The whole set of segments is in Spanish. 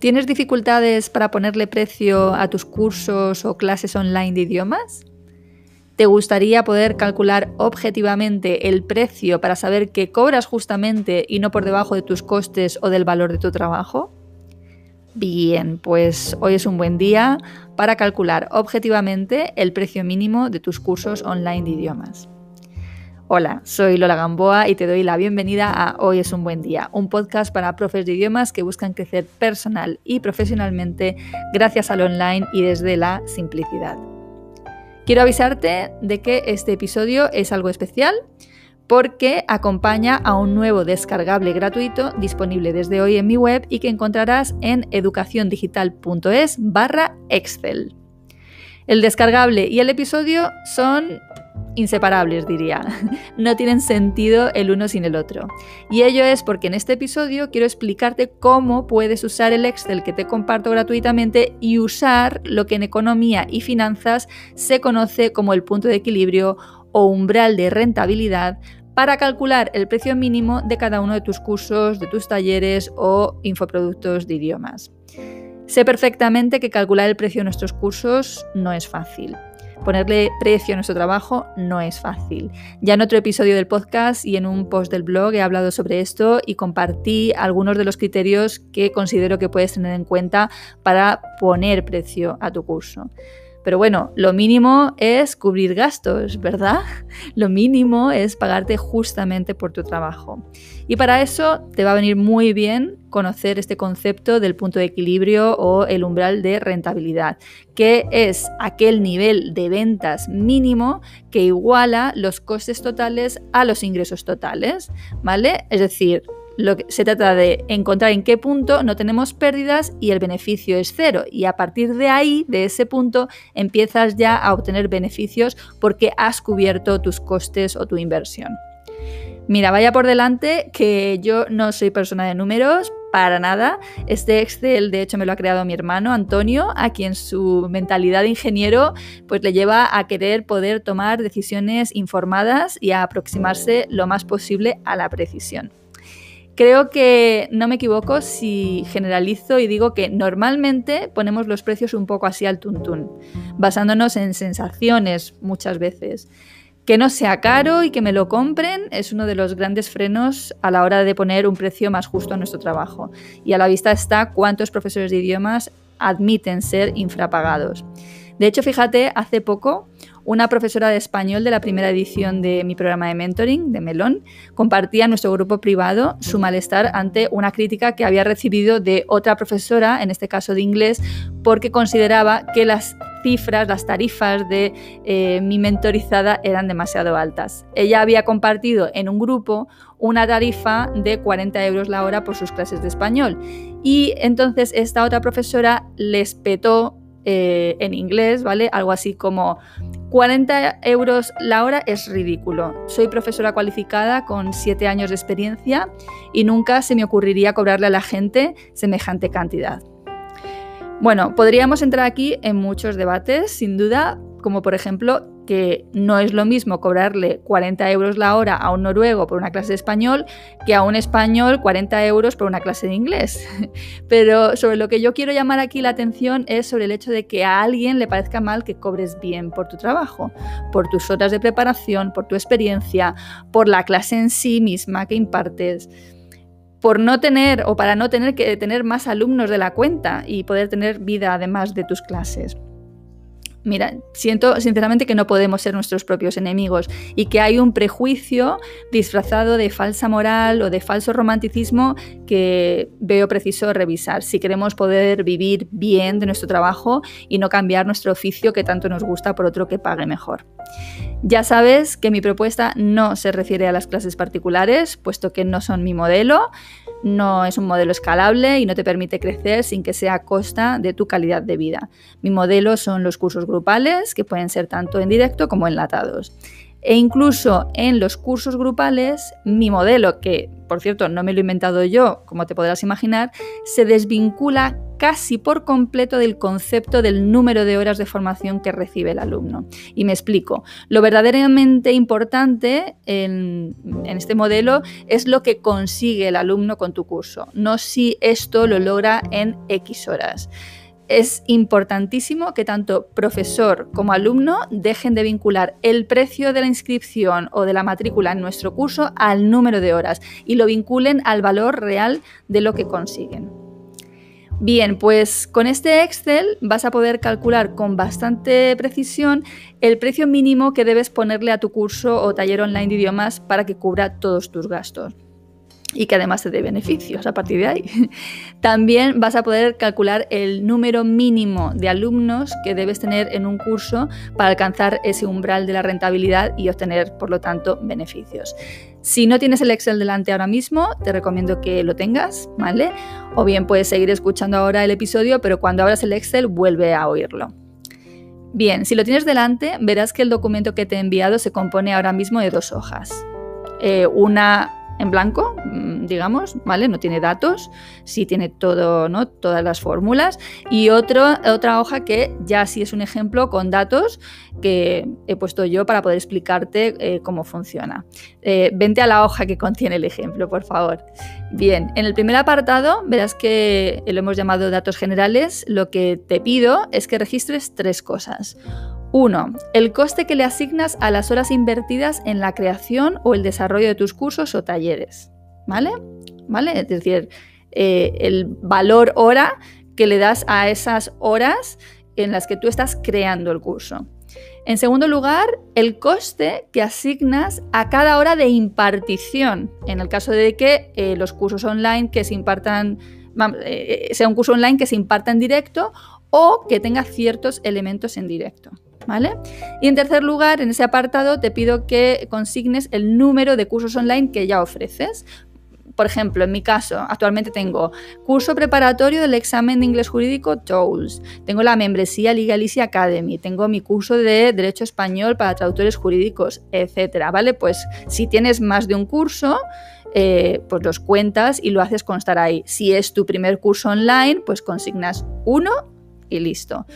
¿Tienes dificultades para ponerle precio a tus cursos o clases online de idiomas? ¿Te gustaría poder calcular objetivamente el precio para saber que cobras justamente y no por debajo de tus costes o del valor de tu trabajo? Bien, pues hoy es un buen día para calcular objetivamente el precio mínimo de tus cursos online de idiomas. Hola, soy Lola Gamboa y te doy la bienvenida a Hoy es un buen día, un podcast para profes de idiomas que buscan crecer personal y profesionalmente gracias al online y desde la simplicidad. Quiero avisarte de que este episodio es algo especial porque acompaña a un nuevo descargable gratuito disponible desde hoy en mi web y que encontrarás en educaciondigital.es barra Excel. El descargable y el episodio son inseparables, diría. No tienen sentido el uno sin el otro. Y ello es porque en este episodio quiero explicarte cómo puedes usar el Excel que te comparto gratuitamente y usar lo que en economía y finanzas se conoce como el punto de equilibrio o umbral de rentabilidad para calcular el precio mínimo de cada uno de tus cursos, de tus talleres o infoproductos de idiomas. Sé perfectamente que calcular el precio de nuestros cursos no es fácil. Ponerle precio a nuestro trabajo no es fácil. Ya en otro episodio del podcast y en un post del blog he hablado sobre esto y compartí algunos de los criterios que considero que puedes tener en cuenta para poner precio a tu curso. Pero bueno, lo mínimo es cubrir gastos, ¿verdad? Lo mínimo es pagarte justamente por tu trabajo. Y para eso te va a venir muy bien conocer este concepto del punto de equilibrio o el umbral de rentabilidad, que es aquel nivel de ventas mínimo que iguala los costes totales a los ingresos totales, ¿vale? Es decir, lo que, se trata de encontrar en qué punto no tenemos pérdidas y el beneficio es cero. Y a partir de ahí, de ese punto, empiezas ya a obtener beneficios porque has cubierto tus costes o tu inversión. Mira, vaya por delante que yo no soy persona de números, para nada. Este Excel, de hecho, me lo ha creado mi hermano Antonio, a quien su mentalidad de ingeniero pues, le lleva a querer poder tomar decisiones informadas y a aproximarse lo más posible a la precisión. Creo que no me equivoco si generalizo y digo que normalmente ponemos los precios un poco así al tuntún, basándonos en sensaciones muchas veces. Que no sea caro y que me lo compren es uno de los grandes frenos a la hora de poner un precio más justo a nuestro trabajo. Y a la vista está cuántos profesores de idiomas admiten ser infrapagados. De hecho, fíjate, hace poco una profesora de español de la primera edición de mi programa de mentoring, de Melón, compartía en nuestro grupo privado su malestar ante una crítica que había recibido de otra profesora, en este caso de inglés, porque consideraba que las cifras, las tarifas de eh, mi mentorizada eran demasiado altas. Ella había compartido en un grupo una tarifa de 40 euros la hora por sus clases de español y entonces esta otra profesora les petó eh, en inglés, ¿vale? Algo así como 40 euros la hora es ridículo. Soy profesora cualificada con 7 años de experiencia y nunca se me ocurriría cobrarle a la gente semejante cantidad. Bueno, podríamos entrar aquí en muchos debates, sin duda, como por ejemplo que no es lo mismo cobrarle 40 euros la hora a un noruego por una clase de español que a un español 40 euros por una clase de inglés. Pero sobre lo que yo quiero llamar aquí la atención es sobre el hecho de que a alguien le parezca mal que cobres bien por tu trabajo, por tus horas de preparación, por tu experiencia, por la clase en sí misma que impartes por no tener o para no tener que tener más alumnos de la cuenta y poder tener vida además de tus clases. Mira, siento sinceramente que no podemos ser nuestros propios enemigos y que hay un prejuicio disfrazado de falsa moral o de falso romanticismo que veo preciso revisar si queremos poder vivir bien de nuestro trabajo y no cambiar nuestro oficio que tanto nos gusta por otro que pague mejor. Ya sabes que mi propuesta no se refiere a las clases particulares, puesto que no son mi modelo, no es un modelo escalable y no te permite crecer sin que sea a costa de tu calidad de vida. Mi modelo son los cursos grupales, que pueden ser tanto en directo como enlatados. E incluso en los cursos grupales, mi modelo, que por cierto no me lo he inventado yo, como te podrás imaginar, se desvincula casi por completo del concepto del número de horas de formación que recibe el alumno. Y me explico. Lo verdaderamente importante en, en, este modelo es lo que consigue el alumno con tu curso, no si esto lo logra en X horas es importantísimo que tanto profesor como alumno dejen de vincular el precio de la inscripción o de la matrícula en nuestro curso al número de horas y lo vinculen al valor real de lo que consiguen. Bien, pues con este Excel vas a poder calcular con bastante precisión el precio mínimo que debes ponerle a tu curso o taller online de idiomas para que cubra todos tus gastos y que además te dé beneficios a partir de ahí. También vas a poder calcular el número mínimo de alumnos que debes tener en un curso para alcanzar ese umbral de la rentabilidad y obtener, por lo tanto, beneficios. Si no tienes el Excel delante ahora mismo, te recomiendo que lo tengas, ¿vale? O bien puedes seguir escuchando ahora el episodio, pero cuando abras el Excel vuelve a oírlo. Bien, si lo tienes delante, verás que el documento que te he enviado se compone ahora mismo de dos hojas. Eh, una en blanco, mm, digamos, ¿vale? No tiene datos, sí tiene todo, ¿no? Todas las fórmulas. Y otra hoja que ya sí es un ejemplo con datos que he puesto yo para poder explicarte eh, cómo funciona. Eh, vente a la hoja que contiene el ejemplo, por favor. Bien, en el primer apartado verás que lo hemos llamado datos generales. Lo que te pido es que registres tres cosas. 1. El coste que le asignas a las horas invertidas en la creación o el desarrollo de tus cursos o talleres. ¿Vale? ¿Vale? Es decir, eh, el valor hora que le das a esas horas en las que tú estás creando el curso. En segundo lugar, el coste que asignas a cada hora de impartición, en el caso de que eh, los cursos online que se impartan, eh, sea un curso online que se imparta en directo o que tenga ciertos elementos en directo. ¿Vale? Y en tercer lugar, en ese apartado te pido que consignes el número de cursos online que ya ofreces. Por ejemplo, en mi caso, actualmente tengo curso preparatorio del examen de inglés jurídico TOELS, tengo la membresía Legalicia Academy, tengo mi curso de Derecho Español para traductores jurídicos, etcétera, ¿vale? Pues si tienes más de un curso, eh, pues los cuentas y lo haces constar ahí. Si es tu primer curso online, pues consignas uno y listo.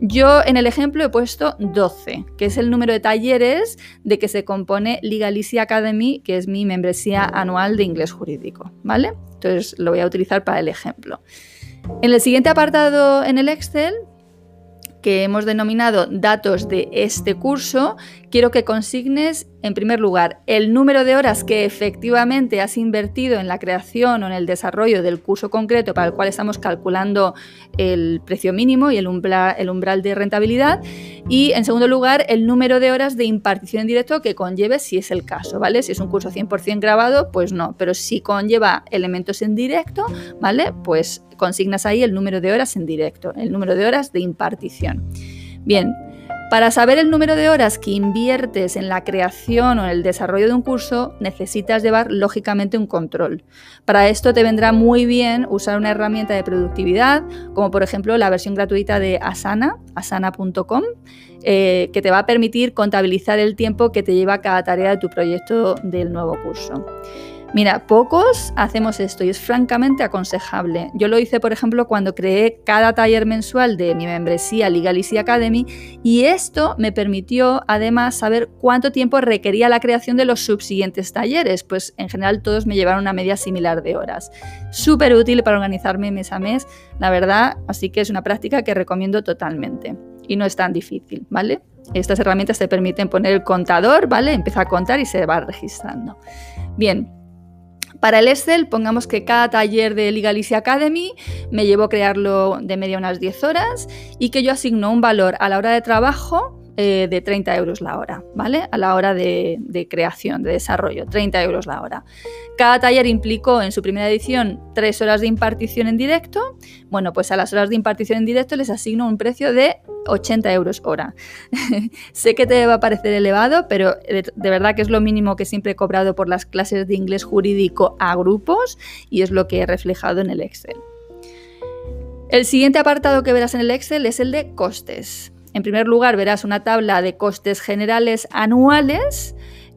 Yo en el ejemplo he puesto 12, que es el número de talleres de que se compone Legalicia Academy, que es mi membresía anual de inglés jurídico, ¿vale? Entonces lo voy a utilizar para el ejemplo. En el siguiente apartado en el Excel que hemos denominado datos de este curso, quiero que consignes, en primer lugar, el número de horas que efectivamente has invertido en la creación o en el desarrollo del curso concreto para el cual estamos calculando el precio mínimo y el umbral, de rentabilidad. Y, en segundo lugar, el número de horas de impartición en directo que conlleve si es el caso, ¿vale? Si es un curso 100% grabado, pues no, pero si conlleva elementos en directo, ¿vale? Pues consignas ahí el número de horas en directo, el número de horas de impartición. Bien, para saber el número de horas que inviertes en la creación o en el desarrollo de un curso, necesitas llevar lógicamente un control. Para esto te vendrá muy bien usar una herramienta de productividad, como por ejemplo la versión gratuita de Asana, asana.com, eh, que te va a permitir contabilizar el tiempo que te lleva cada tarea de tu proyecto del nuevo curso. Mira, pocos hacemos esto y es francamente aconsejable. Yo lo hice, por ejemplo, cuando creé cada taller mensual de mi membresía Legal Easy Academy y esto me permitió además saber cuánto tiempo requería la creación de los subsiguientes talleres, pues en general todos me llevaron una media similar de horas. Súper útil para organizarme mes a mes, la verdad, así que es una práctica que recomiendo totalmente y no es tan difícil, ¿vale? Estas herramientas te permiten poner el contador, ¿vale? Empieza a contar y se va registrando. Bien, para el Excel, pongamos que cada taller de Legalicia Academy me llevó crearlo de media unas 10 horas y que yo asigno un valor a la hora de trabajo eh, de 30 euros la hora, ¿vale? A la hora de, creación, de desarrollo, 30 euros la hora. Cada taller implicó en su primera edición tres horas de impartición en directo. Bueno, pues a las horas de impartición en directo les asigno un precio de 80 euros hora. sé que te va a parecer elevado, pero de, verdad que es lo mínimo que siempre he cobrado por las clases de inglés jurídico a grupos y es lo que he reflejado en el Excel. El siguiente apartado que verás en el Excel es el de costes. En primer lugar, verás una tabla de costes generales anuales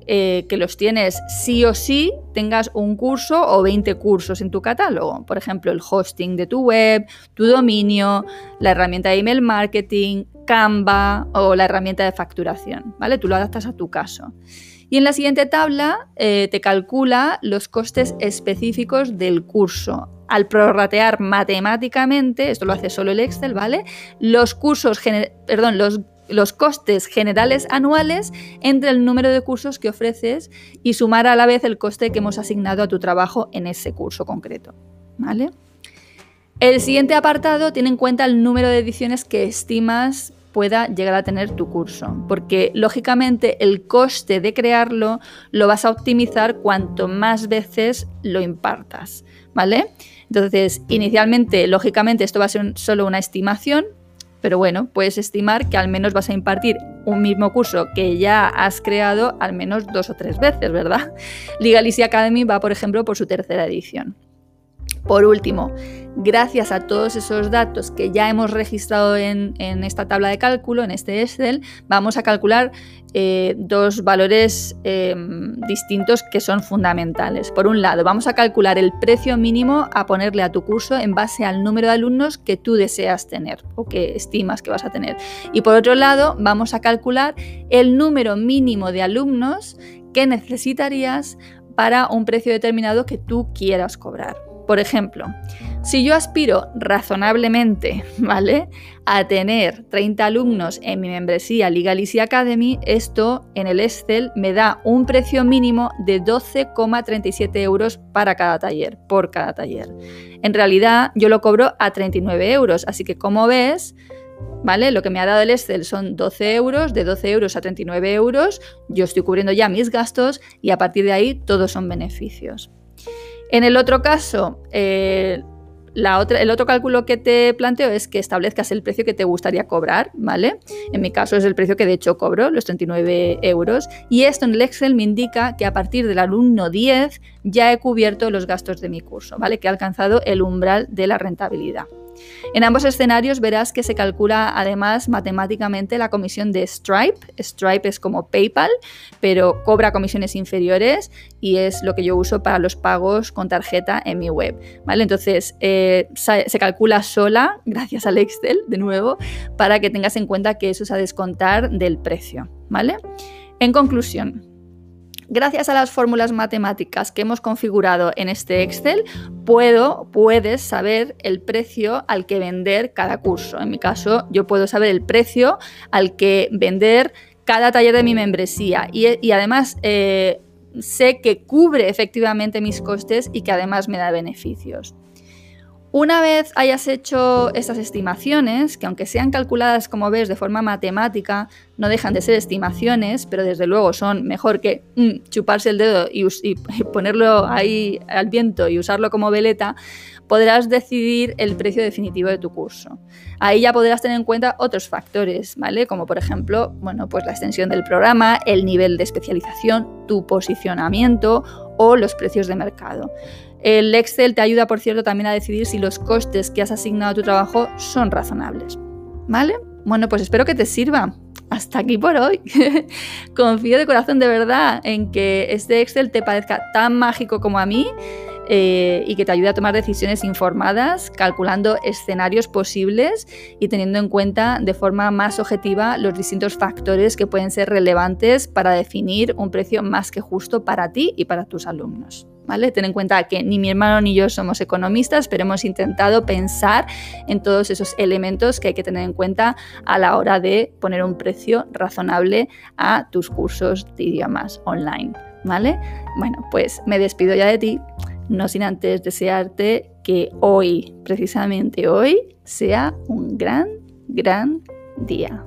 eh, que los tienes sí o sí, tengas un curso o 20 cursos en tu catálogo. Por ejemplo, el hosting de tu web, tu dominio, la herramienta de email marketing, Canva o la herramienta de facturación. ¿vale? Tú lo adaptas a tu caso. Y en la siguiente tabla eh, te calcula los costes específicos del curso. Al prorratear matemáticamente, esto lo hace solo el Excel, ¿vale? Los cursos, perdón, los, los costes generales anuales entre el número de cursos que ofreces y sumar a la vez el coste que hemos asignado a tu trabajo en ese curso concreto, ¿vale? El siguiente apartado tiene en cuenta el número de ediciones que estimas pueda llegar a tener tu curso, porque lógicamente el coste de crearlo lo vas a optimizar cuanto más veces lo impartas, ¿vale? Entonces, inicialmente, lógicamente, esto va a ser solo una estimación, pero bueno, puedes estimar que al menos vas a impartir un mismo curso que ya has creado al menos dos o tres veces, ¿verdad? Legal Academy va, por ejemplo, por su tercera edición. Por último, gracias a todos esos datos que ya hemos registrado en, esta tabla de cálculo, en este Excel, vamos a calcular eh, dos valores em, distintos que son fundamentales. Por un lado, vamos a calcular el precio mínimo a ponerle a tu curso en base al número de alumnos que tú deseas tener o que estimas que vas a tener. Y por otro lado, vamos a calcular el número mínimo de alumnos que necesitarías para un precio determinado que tú quieras cobrar. Por ejemplo, si yo aspiro razonablemente, ¿vale? A tener 30 alumnos en mi membresía Legal Academy, esto en el Excel me da un precio mínimo de 12,37 euros para cada taller, por cada taller. En realidad yo lo cobro a 39 euros, así que como ves, ¿vale? Lo que me ha dado el Excel son 12 euros, de 12 euros a 39 euros, yo estoy cubriendo ya mis gastos y a partir de ahí todos son beneficios. En el otro caso, eh, el otro cálculo que te planteo es que establezcas el precio que te gustaría cobrar, ¿vale? En mi caso es el precio que de hecho cobro, los 39 euros. Y esto en el Excel me indica que a partir del alumno 10 ya he cubierto los gastos de mi curso, ¿vale? Que he alcanzado el umbral de la rentabilidad. En ambos escenarios verás que se calcula además matemáticamente la comisión de Stripe. Stripe es como PayPal, pero cobra comisiones inferiores y es lo que yo uso para los pagos con tarjeta en mi web. ¿vale? Entonces eh, se calcula sola, gracias al Excel de nuevo, para que tengas en cuenta que eso es a descontar del precio. ¿vale? En conclusión, Gracias a las fórmulas matemáticas que hemos configurado en este Excel, puedo, puedes saber el precio al que vender cada curso. En mi caso, yo puedo saber el precio al que vender cada taller de mi membresía y, además eh, sé que cubre efectivamente mis costes y que además me da beneficios. Una vez hayas hecho estas estimaciones, que aunque sean calculadas como ves de forma matemática, no dejan de ser estimaciones, pero desde luego son mejor que mm, chuparse el dedo y, ponerlo ahí al viento y usarlo como veleta, podrás decidir el precio definitivo de tu curso. Ahí ya podrás tener en cuenta otros factores, ¿vale? Como por ejemplo, bueno, pues la extensión del programa, el nivel de especialización, tu posicionamiento o los precios de mercado. El Excel te ayuda, por cierto, también a decidir si los costes que has asignado a tu trabajo son razonables. ¿Vale? Bueno, pues espero que te sirva. Hasta aquí por hoy. Confío de corazón de verdad en que este Excel te parezca tan mágico como a mí eh, y que te ayude a tomar decisiones informadas, calculando escenarios posibles y teniendo en cuenta de forma más objetiva los distintos factores que pueden ser relevantes para definir un precio más que justo para ti y para tus alumnos. Ten en cuenta que ni mi hermano ni yo somos economistas, pero hemos intentado pensar en todos esos elementos que hay que tener en cuenta a la hora de poner un precio razonable a tus cursos de idiomas online, ¿vale? Bueno, pues me despido ya de ti, no sin antes desearte que hoy, precisamente hoy, sea un gran, gran día.